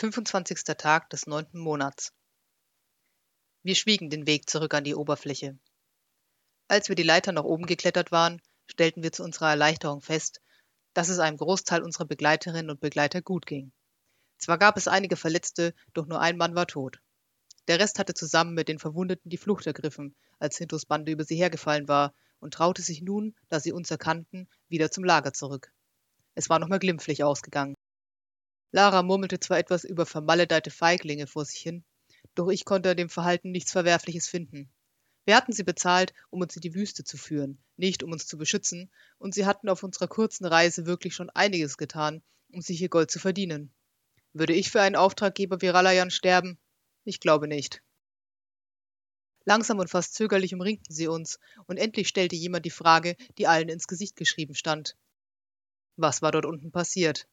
25. Tag des neunten Monats. Wir schwiegen den Weg zurück an die Oberfläche. Als wir die Leiter nach oben geklettert waren, stellten wir zu unserer Erleichterung fest, dass es einem Großteil unserer Begleiterinnen und Begleiter gut ging. Zwar gab es einige Verletzte, doch nur ein Mann war tot. Der Rest hatte zusammen mit den Verwundeten die Flucht ergriffen, als Hintos Bande über sie hergefallen war, und traute sich nun, da sie uns erkannten, wieder zum Lager zurück. Es war nochmal glimpflich ausgegangen. Lara murmelte zwar etwas über vermaledeite Feiglinge vor sich hin, doch ich konnte an dem Verhalten nichts Verwerfliches finden. Wir hatten sie bezahlt, um uns in die Wüste zu führen, nicht um uns zu beschützen, und sie hatten auf unserer kurzen Reise wirklich schon einiges getan, um sich ihr Gold zu verdienen. Würde ich für einen Auftraggeber wie Ralayan sterben? Ich glaube nicht. Langsam und fast zögerlich umringten sie uns, und endlich stellte jemand die Frage, die allen ins Gesicht geschrieben stand. Was war dort unten passiert?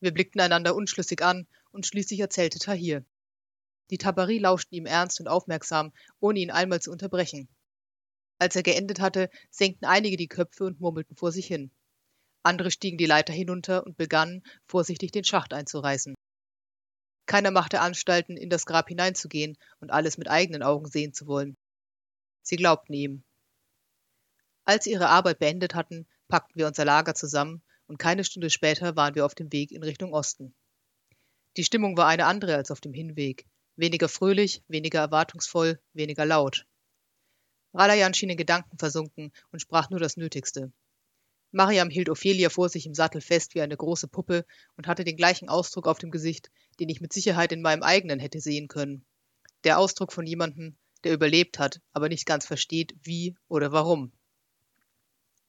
Wir blickten einander unschlüssig an, und schließlich erzählte Tahir. Die Tabari lauschten ihm ernst und aufmerksam, ohne ihn einmal zu unterbrechen. Als er geendet hatte, senkten einige die Köpfe und murmelten vor sich hin. Andere stiegen die Leiter hinunter und begannen, vorsichtig den Schacht einzureißen. Keiner machte Anstalten, in das Grab hineinzugehen und alles mit eigenen Augen sehen zu wollen. Sie glaubten ihm. Als sie ihre Arbeit beendet hatten, packten wir unser Lager zusammen und keine Stunde später waren wir auf dem Weg in Richtung Osten. Die Stimmung war eine andere als auf dem Hinweg. Weniger fröhlich, weniger erwartungsvoll, weniger laut. Ralayan schien in Gedanken versunken und sprach nur das Nötigste. Mariam hielt Ophelia vor sich im Sattel fest wie eine große Puppe und hatte den gleichen Ausdruck auf dem Gesicht, den ich mit Sicherheit in meinem eigenen hätte sehen können. Der Ausdruck von jemandem, der überlebt hat, aber nicht ganz versteht, wie oder warum.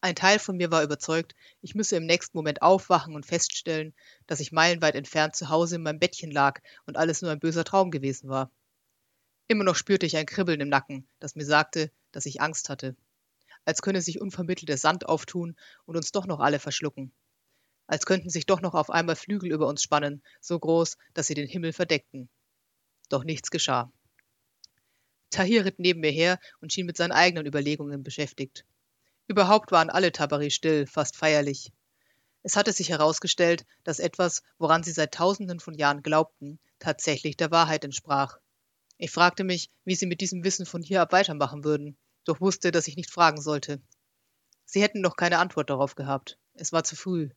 Ein Teil von mir war überzeugt, ich müsse im nächsten Moment aufwachen und feststellen, dass ich meilenweit entfernt zu Hause in meinem Bettchen lag und alles nur ein böser Traum gewesen war. Immer noch spürte ich ein Kribbeln im Nacken, das mir sagte, dass ich Angst hatte. Als könne sich unvermittelt der Sand auftun und uns doch noch alle verschlucken. Als könnten sich doch noch auf einmal Flügel über uns spannen, so groß, dass sie den Himmel verdeckten. Doch nichts geschah. Tahir ritt neben mir her und schien mit seinen eigenen Überlegungen beschäftigt. Überhaupt waren alle Tabari still, fast feierlich. Es hatte sich herausgestellt, dass etwas, woran sie seit tausenden von Jahren glaubten, tatsächlich der Wahrheit entsprach. Ich fragte mich, wie sie mit diesem Wissen von hier ab weitermachen würden, doch wusste, dass ich nicht fragen sollte. Sie hätten noch keine Antwort darauf gehabt. Es war zu früh.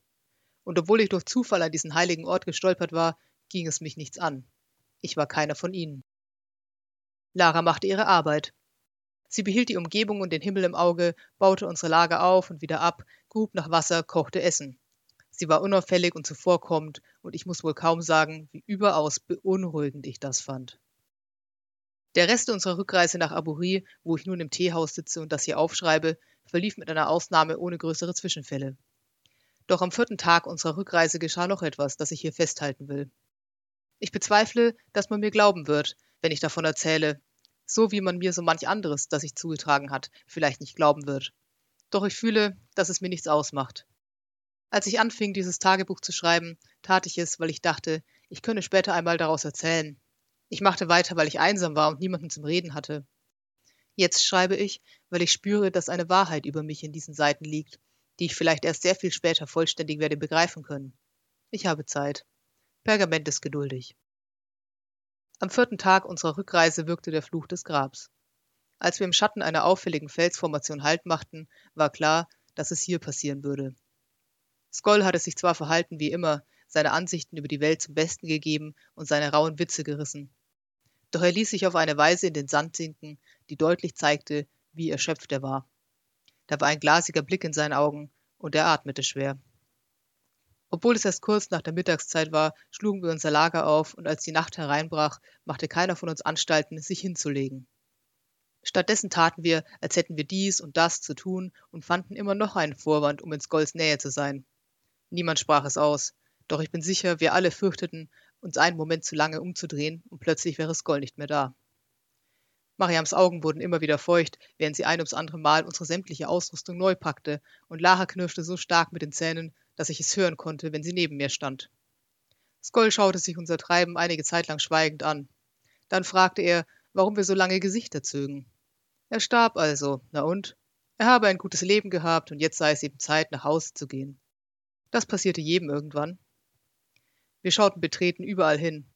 Und obwohl ich durch Zufall an diesen heiligen Ort gestolpert war, ging es mich nichts an. Ich war keiner von ihnen. Lara machte ihre Arbeit. Sie behielt die Umgebung und den Himmel im Auge, baute unsere Lager auf und wieder ab, grub nach Wasser, kochte Essen. Sie war unauffällig und zuvorkommend, und ich muss wohl kaum sagen, wie überaus beunruhigend ich das fand. Der Rest unserer Rückreise nach Aburi, wo ich nun im Teehaus sitze und das hier aufschreibe, verlief mit einer Ausnahme ohne größere Zwischenfälle. Doch am vierten Tag unserer Rückreise geschah noch etwas, das ich hier festhalten will. Ich bezweifle, dass man mir glauben wird, wenn ich davon erzähle, so wie man mir so manch anderes, das sich zugetragen hat, vielleicht nicht glauben wird. Doch ich fühle, dass es mir nichts ausmacht. Als ich anfing, dieses Tagebuch zu schreiben, tat ich es, weil ich dachte, ich könne später einmal daraus erzählen. Ich machte weiter, weil ich einsam war und niemanden zum Reden hatte. Jetzt schreibe ich, weil ich spüre, dass eine Wahrheit über mich in diesen Seiten liegt, die ich vielleicht erst sehr viel später vollständig werde begreifen können. Ich habe Zeit. Pergament ist geduldig. Am vierten Tag unserer Rückreise wirkte der Fluch des Grabs. Als wir im Schatten einer auffälligen Felsformation Halt machten, war klar, dass es hier passieren würde. Skoll hatte sich zwar verhalten wie immer, seine Ansichten über die Welt zum Besten gegeben und seine rauen Witze gerissen. Doch er ließ sich auf eine Weise in den Sand sinken, die deutlich zeigte, wie erschöpft er war. Da war ein glasiger Blick in seinen Augen, und er atmete schwer. Obwohl es erst kurz nach der Mittagszeit war, schlugen wir unser Lager auf, und als die Nacht hereinbrach, machte keiner von uns Anstalten, sich hinzulegen. Stattdessen taten wir, als hätten wir dies und das zu tun und fanden immer noch einen Vorwand, um in Skolls Nähe zu sein. Niemand sprach es aus, doch ich bin sicher, wir alle fürchteten, uns einen Moment zu lange umzudrehen und plötzlich wäre Skoll nicht mehr da. Mariams Augen wurden immer wieder feucht, während sie ein ums andere Mal unsere sämtliche Ausrüstung neu packte, und Lara knirschte so stark mit den Zähnen, dass ich es hören konnte, wenn sie neben mir stand. Skoll schaute sich unser Treiben einige Zeit lang schweigend an. Dann fragte er, warum wir so lange Gesichter zögen. Er starb also, na und? Er habe ein gutes Leben gehabt und jetzt sei es eben Zeit, nach Hause zu gehen. Das passierte jedem irgendwann. Wir schauten betreten überall hin.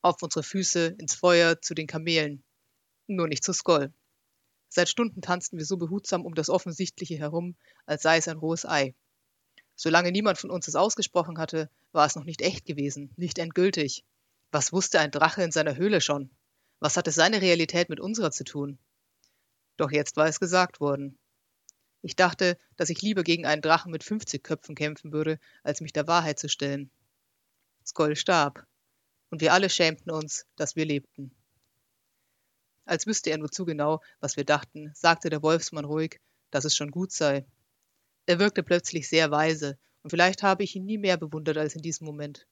Auf unsere Füße, ins Feuer, zu den Kamelen. Nur nicht zu Skoll. Seit Stunden tanzten wir so behutsam um das Offensichtliche herum, als sei es ein rohes Ei. Solange niemand von uns es ausgesprochen hatte, war es noch nicht echt gewesen, nicht endgültig. Was wusste ein Drache in seiner Höhle schon? Was hatte seine Realität mit unserer zu tun? Doch jetzt war es gesagt worden. Ich dachte, dass ich lieber gegen einen Drachen mit 50 Köpfen kämpfen würde, als mich der Wahrheit zu stellen. Skoll starb, und wir alle schämten uns, dass wir lebten. Als wüsste er nur zu genau, was wir dachten, sagte der Wolfsmann ruhig, dass es schon gut sei, er wirkte plötzlich sehr weise, und vielleicht habe ich ihn nie mehr bewundert als in diesem Moment.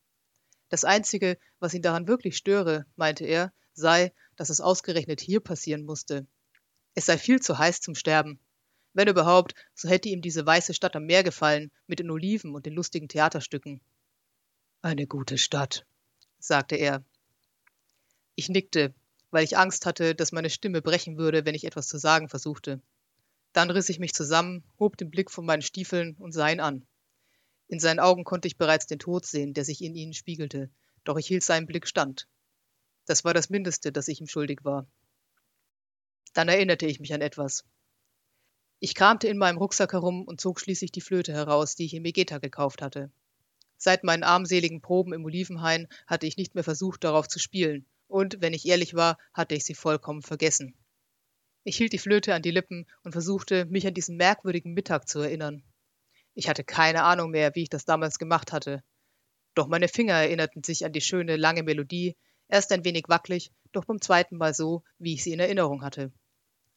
Das Einzige, was ihn daran wirklich störe, meinte er, sei, dass es ausgerechnet hier passieren musste. Es sei viel zu heiß zum Sterben. Wenn überhaupt, so hätte ihm diese weiße Stadt am Meer gefallen, mit den Oliven und den lustigen Theaterstücken. Eine gute Stadt, sagte er. Ich nickte, weil ich Angst hatte, dass meine Stimme brechen würde, wenn ich etwas zu sagen versuchte. Dann riss ich mich zusammen, hob den Blick von meinen Stiefeln und sah ihn an. In seinen Augen konnte ich bereits den Tod sehen, der sich in ihnen spiegelte, doch ich hielt seinen Blick stand. Das war das Mindeste, das ich ihm schuldig war. Dann erinnerte ich mich an etwas. Ich kramte in meinem Rucksack herum und zog schließlich die Flöte heraus, die ich in Megeta gekauft hatte. Seit meinen armseligen Proben im Olivenhain hatte ich nicht mehr versucht, darauf zu spielen, und, wenn ich ehrlich war, hatte ich sie vollkommen vergessen. Ich hielt die Flöte an die Lippen und versuchte, mich an diesen merkwürdigen Mittag zu erinnern. Ich hatte keine Ahnung mehr, wie ich das damals gemacht hatte. Doch meine Finger erinnerten sich an die schöne, lange Melodie, erst ein wenig wackelig, doch beim zweiten Mal so, wie ich sie in Erinnerung hatte.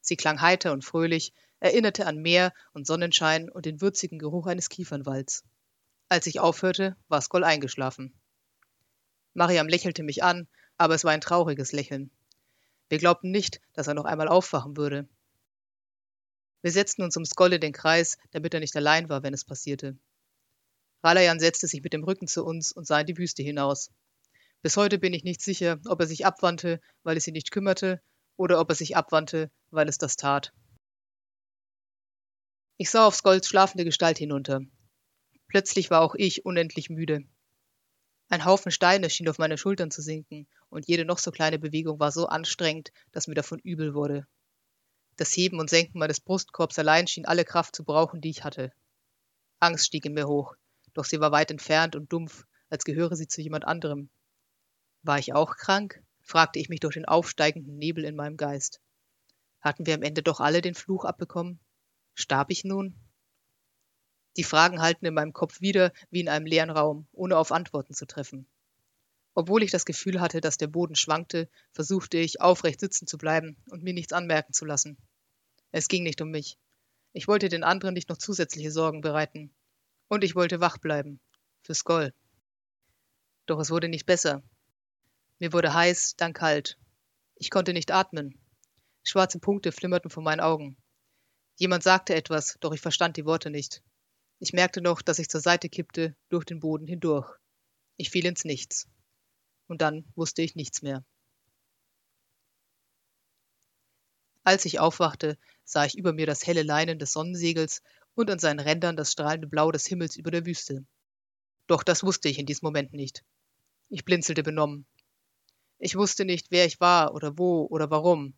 Sie klang heiter und fröhlich, erinnerte an Meer und Sonnenschein und den würzigen Geruch eines Kiefernwalds. Als ich aufhörte, war Skoll eingeschlafen. Mariam lächelte mich an, aber es war ein trauriges Lächeln. Wir glaubten nicht, dass er noch einmal aufwachen würde. Wir setzten uns um Skoll in den Kreis, damit er nicht allein war, wenn es passierte. Ralayan setzte sich mit dem Rücken zu uns und sah in die Wüste hinaus. Bis heute bin ich nicht sicher, ob er sich abwandte, weil es ihn nicht kümmerte, oder ob er sich abwandte, weil es das tat. Ich sah auf Skolls schlafende Gestalt hinunter. Plötzlich war auch ich unendlich müde. Ein Haufen Steine schien auf meine Schultern zu sinken, und jede noch so kleine Bewegung war so anstrengend, dass mir davon übel wurde. Das Heben und Senken meines Brustkorbs allein schien alle Kraft zu brauchen, die ich hatte. Angst stieg in mir hoch, doch sie war weit entfernt und dumpf, als gehöre sie zu jemand anderem. War ich auch krank? fragte ich mich durch den aufsteigenden Nebel in meinem Geist. Hatten wir am Ende doch alle den Fluch abbekommen? Starb ich nun? Die Fragen halten in meinem Kopf wieder wie in einem leeren Raum, ohne auf Antworten zu treffen. Obwohl ich das Gefühl hatte, dass der Boden schwankte, versuchte ich, aufrecht sitzen zu bleiben und mir nichts anmerken zu lassen. Es ging nicht um mich. Ich wollte den anderen nicht noch zusätzliche Sorgen bereiten. Und ich wollte wach bleiben. Für Skoll. Doch es wurde nicht besser. Mir wurde heiß, dann kalt. Ich konnte nicht atmen. Schwarze Punkte flimmerten vor meinen Augen. Jemand sagte etwas, doch ich verstand die Worte nicht. Ich merkte noch, dass ich zur Seite kippte, durch den Boden hindurch. Ich fiel ins Nichts. Und dann wusste ich nichts mehr. Als ich aufwachte, sah ich über mir das helle Leinen des Sonnensegels und an seinen Rändern das strahlende Blau des Himmels über der Wüste. Doch das wusste ich in diesem Moment nicht. Ich blinzelte benommen. Ich wusste nicht, wer ich war oder wo oder warum.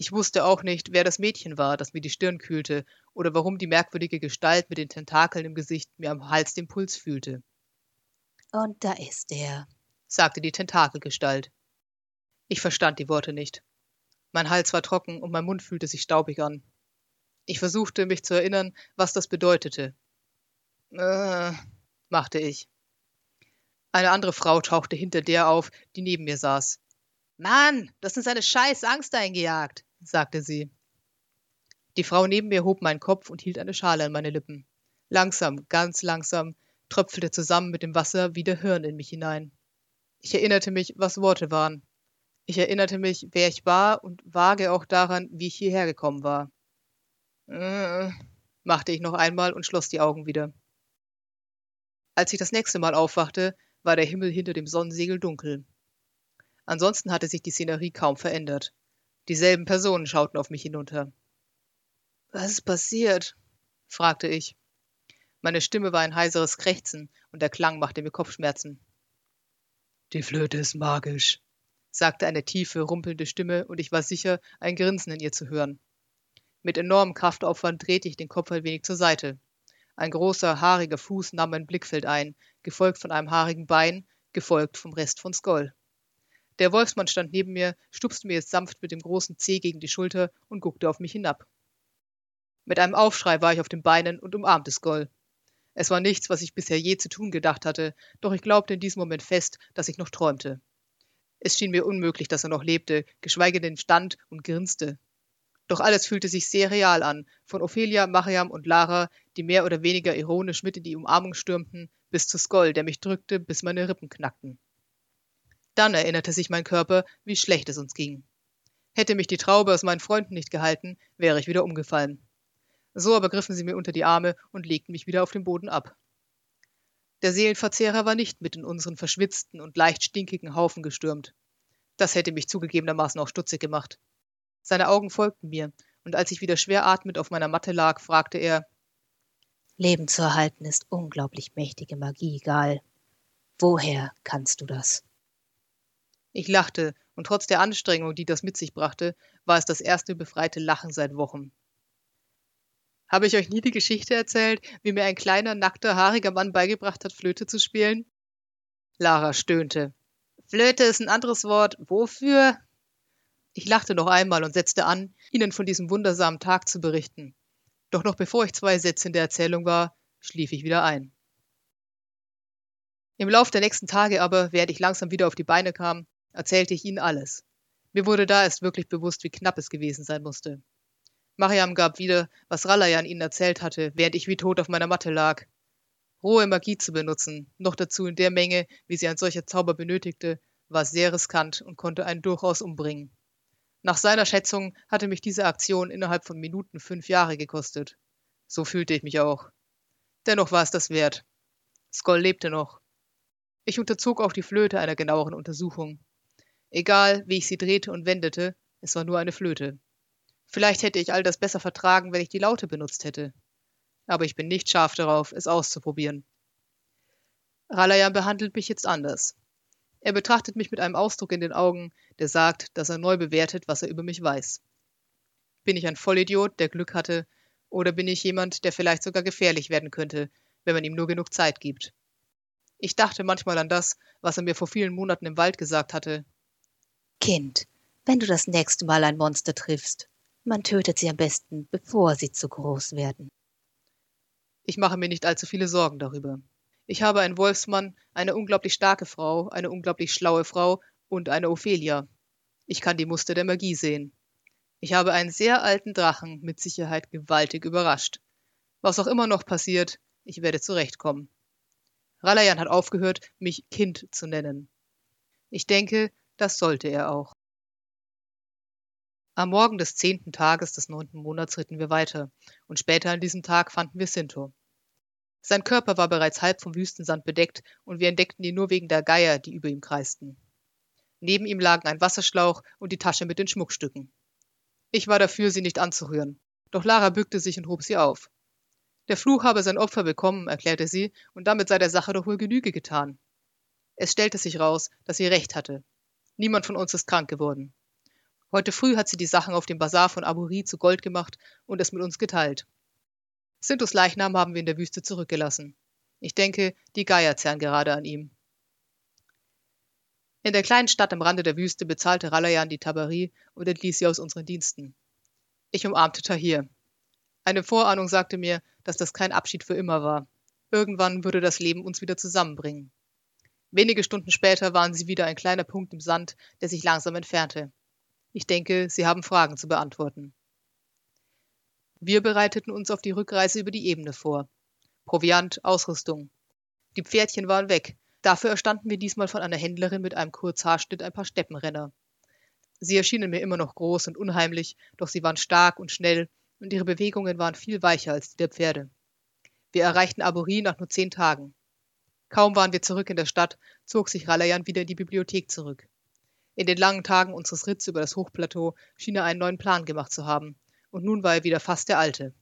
Ich wusste auch nicht, wer das Mädchen war, das mir die Stirn kühlte, oder warum die merkwürdige Gestalt mit den Tentakeln im Gesicht mir am Hals den Puls fühlte. Und da ist er, sagte die Tentakelgestalt. Ich verstand die Worte nicht. Mein Hals war trocken und mein Mund fühlte sich staubig an. Ich versuchte, mich zu erinnern, was das bedeutete. Äh, machte ich. Eine andere Frau tauchte hinter der auf, die neben mir saß. Mann, das ist eine scheiß Angst eingejagt, sagte sie. Die Frau neben mir hob meinen Kopf und hielt eine Schale an meine Lippen. Langsam, ganz langsam, tröpfelte zusammen mit dem Wasser wieder Hirn in mich hinein. Ich erinnerte mich, was Worte waren. Ich erinnerte mich, wer ich war und vage auch daran, wie ich hierher gekommen war. Äh, machte ich noch einmal und schloss die Augen wieder. Als ich das nächste Mal aufwachte, war der Himmel hinter dem Sonnensegel dunkel. Ansonsten hatte sich die Szenerie kaum verändert. Dieselben Personen schauten auf mich hinunter. Was ist passiert? fragte ich. Meine Stimme war ein heiseres Krächzen und der Klang machte mir Kopfschmerzen. Die Flöte ist magisch, sagte eine tiefe, rumpelnde Stimme, und ich war sicher, ein Grinsen in ihr zu hören. Mit enormem Kraftaufwand drehte ich den Kopf ein wenig zur Seite. Ein großer, haariger Fuß nahm mein Blickfeld ein, gefolgt von einem haarigen Bein, gefolgt vom Rest von Skoll. Der Wolfsmann stand neben mir, stupste mir jetzt sanft mit dem großen Zeh gegen die Schulter und guckte auf mich hinab. Mit einem Aufschrei war ich auf den Beinen und umarmte Skoll. Es war nichts, was ich bisher je zu tun gedacht hatte, doch ich glaubte in diesem Moment fest, dass ich noch träumte. Es schien mir unmöglich, dass er noch lebte, geschweige denn stand und grinste. Doch alles fühlte sich sehr real an, von Ophelia, Mariam und Lara, die mehr oder weniger ironisch mit in die Umarmung stürmten, bis zu Skoll, der mich drückte, bis meine Rippen knackten. Dann erinnerte sich mein Körper, wie schlecht es uns ging. Hätte mich die Traube aus meinen Freunden nicht gehalten, wäre ich wieder umgefallen. So aber griffen sie mir unter die Arme und legten mich wieder auf den Boden ab. Der Seelenverzehrer war nicht mit in unseren verschwitzten und leicht stinkigen Haufen gestürmt. Das hätte mich zugegebenermaßen auch stutzig gemacht. Seine Augen folgten mir, und als ich wieder schwer atmend auf meiner Matte lag, fragte er Leben zu erhalten ist unglaublich mächtige Magie, Gal. Woher kannst du das? Ich lachte, und trotz der Anstrengung, die das mit sich brachte, war es das erste befreite Lachen seit Wochen. Habe ich euch nie die Geschichte erzählt, wie mir ein kleiner, nackter, haariger Mann beigebracht hat, Flöte zu spielen? Lara stöhnte. Flöte ist ein anderes Wort. Wofür? Ich lachte noch einmal und setzte an, ihnen von diesem wundersamen Tag zu berichten. Doch noch bevor ich zwei Sätze in der Erzählung war, schlief ich wieder ein. Im Lauf der nächsten Tage aber, während ich langsam wieder auf die Beine kam, erzählte ich ihnen alles. Mir wurde da erst wirklich bewusst, wie knapp es gewesen sein musste. Mariam gab wieder, was Ralayan ihnen erzählt hatte, während ich wie tot auf meiner Matte lag. Rohe Magie zu benutzen, noch dazu in der Menge, wie sie ein solcher Zauber benötigte, war sehr riskant und konnte einen durchaus umbringen. Nach seiner Schätzung hatte mich diese Aktion innerhalb von Minuten fünf Jahre gekostet. So fühlte ich mich auch. Dennoch war es das wert. Skoll lebte noch. Ich unterzog auch die Flöte einer genaueren Untersuchung. Egal, wie ich sie drehte und wendete, es war nur eine Flöte. Vielleicht hätte ich all das besser vertragen, wenn ich die Laute benutzt hätte. Aber ich bin nicht scharf darauf, es auszuprobieren. Ralayan behandelt mich jetzt anders. Er betrachtet mich mit einem Ausdruck in den Augen, der sagt, dass er neu bewertet, was er über mich weiß. Bin ich ein Vollidiot, der Glück hatte, oder bin ich jemand, der vielleicht sogar gefährlich werden könnte, wenn man ihm nur genug Zeit gibt? Ich dachte manchmal an das, was er mir vor vielen Monaten im Wald gesagt hatte, Kind, wenn du das nächste Mal ein Monster triffst, man tötet sie am besten, bevor sie zu groß werden. Ich mache mir nicht allzu viele Sorgen darüber. Ich habe einen Wolfsmann, eine unglaublich starke Frau, eine unglaublich schlaue Frau und eine Ophelia. Ich kann die Muster der Magie sehen. Ich habe einen sehr alten Drachen mit Sicherheit gewaltig überrascht. Was auch immer noch passiert, ich werde zurechtkommen. Ralayan hat aufgehört, mich Kind zu nennen. Ich denke, das sollte er auch. Am Morgen des zehnten Tages des neunten Monats ritten wir weiter, und später an diesem Tag fanden wir Sinto. Sein Körper war bereits halb vom Wüstensand bedeckt, und wir entdeckten ihn nur wegen der Geier, die über ihm kreisten. Neben ihm lagen ein Wasserschlauch und die Tasche mit den Schmuckstücken. Ich war dafür, sie nicht anzurühren, doch Lara bückte sich und hob sie auf. Der Fluch habe sein Opfer bekommen, erklärte sie, und damit sei der Sache doch wohl Genüge getan. Es stellte sich raus, dass sie recht hatte. Niemand von uns ist krank geworden. Heute früh hat sie die Sachen auf dem Bazar von Aburi zu Gold gemacht und es mit uns geteilt. Sintus Leichnam haben wir in der Wüste zurückgelassen. Ich denke, die Geier zerren gerade an ihm. In der kleinen Stadt am Rande der Wüste bezahlte Ralayan die Tabarie und entließ sie aus unseren Diensten. Ich umarmte Tahir. Eine Vorahnung sagte mir, dass das kein Abschied für immer war. Irgendwann würde das Leben uns wieder zusammenbringen. Wenige Stunden später waren sie wieder ein kleiner Punkt im Sand, der sich langsam entfernte. Ich denke, Sie haben Fragen zu beantworten. Wir bereiteten uns auf die Rückreise über die Ebene vor. Proviant, Ausrüstung. Die Pferdchen waren weg. Dafür erstanden wir diesmal von einer Händlerin mit einem Kurzhaarschnitt ein paar Steppenrenner. Sie erschienen mir immer noch groß und unheimlich, doch sie waren stark und schnell und ihre Bewegungen waren viel weicher als die der Pferde. Wir erreichten Abori nach nur zehn Tagen. Kaum waren wir zurück in der Stadt, zog sich Ralayan wieder in die Bibliothek zurück. In den langen Tagen unseres Ritts über das Hochplateau schien er einen neuen Plan gemacht zu haben, und nun war er wieder fast der alte.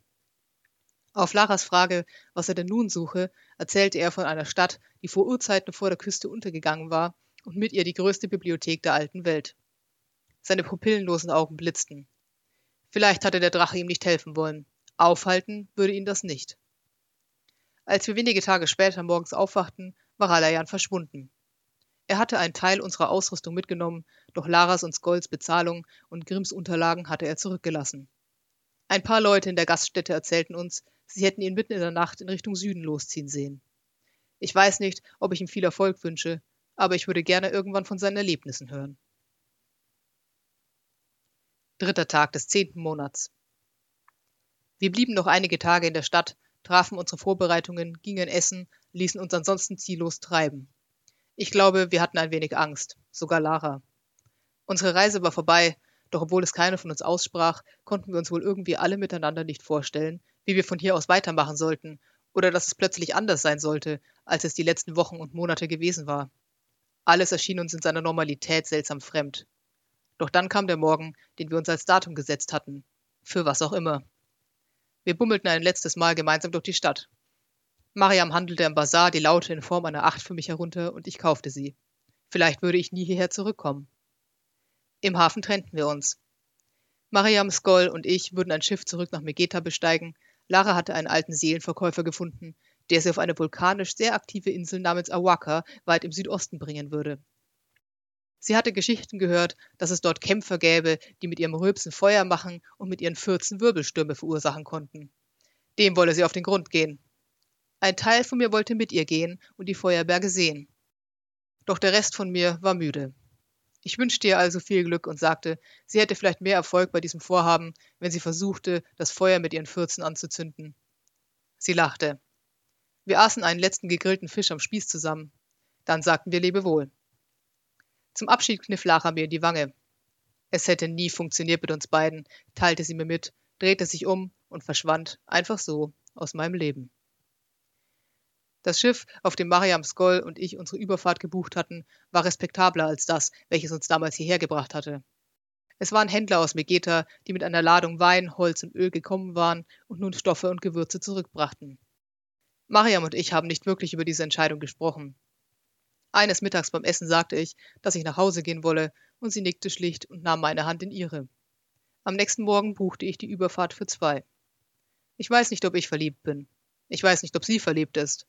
Auf Laras Frage, was er denn nun suche, erzählte er von einer Stadt, die vor Urzeiten vor der Küste untergegangen war und mit ihr die größte Bibliothek der alten Welt. Seine pupillenlosen Augen blitzten. Vielleicht hatte der Drache ihm nicht helfen wollen. Aufhalten würde ihn das nicht. Als wir wenige Tage später morgens aufwachten, war Alayan verschwunden. Er hatte einen Teil unserer Ausrüstung mitgenommen, doch Laras und Skolls Bezahlung und Grimms Unterlagen hatte er zurückgelassen. Ein paar Leute in der Gaststätte erzählten uns, sie hätten ihn mitten in der Nacht in Richtung Süden losziehen sehen. Ich weiß nicht, ob ich ihm viel Erfolg wünsche, aber ich würde gerne irgendwann von seinen Erlebnissen hören. Dritter Tag des zehnten Monats. Wir blieben noch einige Tage in der Stadt, trafen unsere Vorbereitungen, gingen essen, ließen uns ansonsten ziellos treiben. Ich glaube, wir hatten ein wenig Angst, sogar Lara. Unsere Reise war vorbei, doch obwohl es keiner von uns aussprach, konnten wir uns wohl irgendwie alle miteinander nicht vorstellen, wie wir von hier aus weitermachen sollten, oder dass es plötzlich anders sein sollte, als es die letzten Wochen und Monate gewesen war. Alles erschien uns in seiner Normalität seltsam fremd. Doch dann kam der Morgen, den wir uns als Datum gesetzt hatten. Für was auch immer. Wir bummelten ein letztes Mal gemeinsam durch die Stadt. Mariam handelte am Bazar die Laute in Form einer Acht für mich herunter und ich kaufte sie. Vielleicht würde ich nie hierher zurückkommen. Im Hafen trennten wir uns. Mariam, Skoll und ich würden ein Schiff zurück nach Megeta besteigen. Lara hatte einen alten Seelenverkäufer gefunden, der sie auf eine vulkanisch sehr aktive Insel namens Awaka weit im Südosten bringen würde. Sie hatte Geschichten gehört, dass es dort Kämpfer gäbe, die mit ihrem Rülpsen Feuer machen und mit ihren Fürzen Wirbelstürme verursachen konnten. Dem wolle sie auf den Grund gehen. Ein Teil von mir wollte mit ihr gehen und die Feuerberge sehen. Doch der Rest von mir war müde. Ich wünschte ihr also viel Glück und sagte, sie hätte vielleicht mehr Erfolg bei diesem Vorhaben, wenn sie versuchte, das Feuer mit ihren Fürzen anzuzünden. Sie lachte. Wir aßen einen letzten gegrillten Fisch am Spieß zusammen. Dann sagten wir Lebewohl. Zum Abschied kniff Lara mir die Wange. Es hätte nie funktioniert mit uns beiden, teilte sie mir mit, drehte sich um und verschwand einfach so aus meinem Leben. Das Schiff, auf dem Mariam Skoll und ich unsere Überfahrt gebucht hatten, war respektabler als das, welches uns damals hierher gebracht hatte. Es waren Händler aus Megeta, die mit einer Ladung Wein, Holz und Öl gekommen waren und nun Stoffe und Gewürze zurückbrachten. Mariam und ich haben nicht wirklich über diese Entscheidung gesprochen. Eines Mittags beim Essen sagte ich, dass ich nach Hause gehen wolle, und sie nickte schlicht und nahm meine Hand in ihre. Am nächsten Morgen buchte ich die Überfahrt für zwei. Ich weiß nicht, ob ich verliebt bin. Ich weiß nicht, ob sie verliebt ist.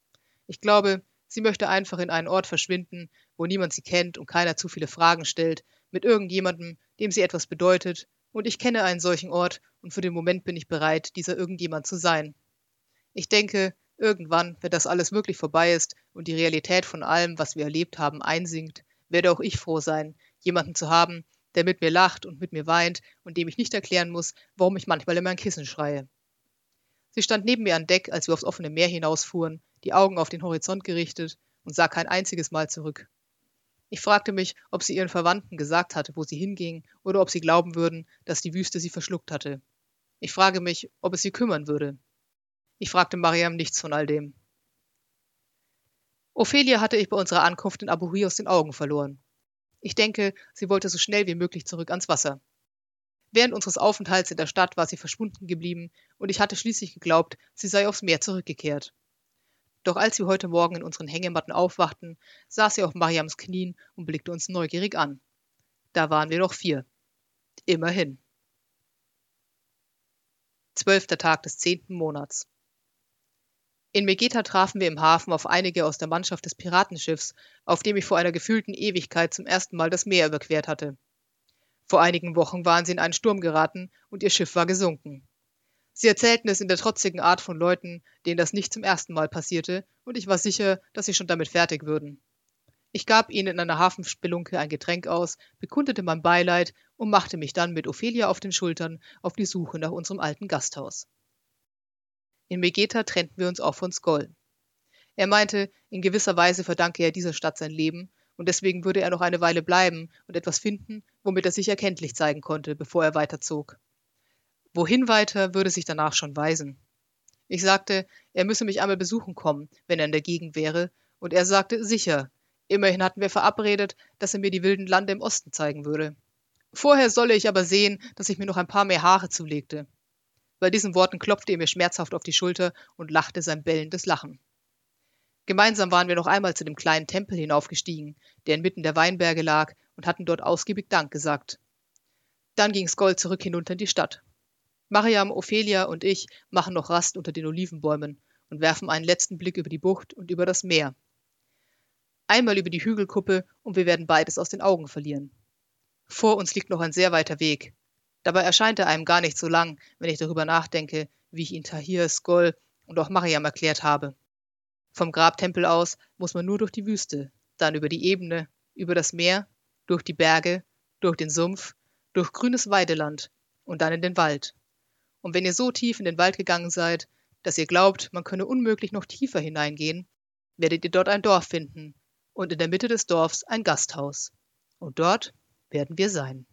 Ich glaube, sie möchte einfach in einen Ort verschwinden, wo niemand sie kennt und keiner zu viele Fragen stellt, mit irgendjemandem, dem sie etwas bedeutet, und ich kenne einen solchen Ort, und für den Moment bin ich bereit, dieser irgendjemand zu sein. Ich denke, Irgendwann, wenn das alles wirklich vorbei ist und die Realität von allem, was wir erlebt haben, einsinkt, werde auch ich froh sein, jemanden zu haben, der mit mir lacht und mit mir weint und dem ich nicht erklären muss, warum ich manchmal in mein Kissen schreie. Sie stand neben mir an Deck, als wir aufs offene Meer hinausfuhren, die Augen auf den Horizont gerichtet und sah kein einziges Mal zurück. Ich fragte mich, ob sie ihren Verwandten gesagt hatte, wo sie hinging, oder ob sie glauben würden, dass die Wüste sie verschluckt hatte. Ich frage mich, ob es sie kümmern würde. Ich fragte Mariam nichts von all dem. Ophelia hatte ich bei unserer Ankunft in Abuhi aus den Augen verloren. Ich denke, sie wollte so schnell wie möglich zurück ans Wasser. Während unseres Aufenthalts in der Stadt war sie verschwunden geblieben und ich hatte schließlich geglaubt, sie sei aufs Meer zurückgekehrt. Doch als wir heute Morgen in unseren Hängematten aufwachten, saß sie auf Mariams Knien und blickte uns neugierig an. Da waren wir noch vier. Immerhin. Zwölfter Tag des zehnten Monats. In Megeta trafen wir im Hafen auf einige aus der Mannschaft des Piratenschiffs, auf dem ich vor einer gefühlten Ewigkeit zum ersten Mal das Meer überquert hatte. Vor einigen Wochen waren sie in einen Sturm geraten und ihr Schiff war gesunken. Sie erzählten es in der trotzigen Art von Leuten, denen das nicht zum ersten Mal passierte, und ich war sicher, dass sie schon damit fertig würden. Ich gab ihnen in einer Hafenspelunke ein Getränk aus, bekundete mein Beileid und machte mich dann mit Ophelia auf den Schultern auf die Suche nach unserem alten Gasthaus. In Megeta trennten wir uns auch von Skoll. Er meinte, in gewisser Weise verdanke er dieser Stadt sein Leben und deswegen würde er noch eine Weile bleiben und etwas finden, womit er sich erkenntlich zeigen konnte, bevor er weiterzog. Wohin weiter, würde sich danach schon weisen. Ich sagte, er müsse mich einmal besuchen kommen, wenn er in der Gegend wäre, und er sagte, sicher. Immerhin hatten wir verabredet, dass er mir die wilden Lande im Osten zeigen würde. Vorher solle ich aber sehen, dass ich mir noch ein paar mehr Haare zulegte. Bei diesen Worten klopfte er mir schmerzhaft auf die Schulter und lachte sein bellendes Lachen. Gemeinsam waren wir noch einmal zu dem kleinen Tempel hinaufgestiegen, der inmitten der Weinberge lag, und hatten dort ausgiebig Dank gesagt. Dann ging Skoll zurück hinunter in die Stadt. Mariam, Ophelia und ich machen noch Rast unter den Olivenbäumen und werfen einen letzten Blick über die Bucht und über das Meer. Einmal über die Hügelkuppe und wir werden beides aus den Augen verlieren. Vor uns liegt noch ein sehr weiter Weg. Dabei erscheint er einem gar nicht so lang, wenn ich darüber nachdenke, wie ich ihn Tahir, Skoll und auch Mariam erklärt habe. Vom Grabtempel aus muss man nur durch die Wüste, dann über die Ebene, über das Meer, durch die Berge, durch den Sumpf, durch grünes Weideland und dann in den Wald. Und wenn ihr so tief in den Wald gegangen seid, dass ihr glaubt, man könne unmöglich noch tiefer hineingehen, werdet ihr dort ein Dorf finden und in der Mitte des Dorfs ein Gasthaus. Und dort werden wir sein.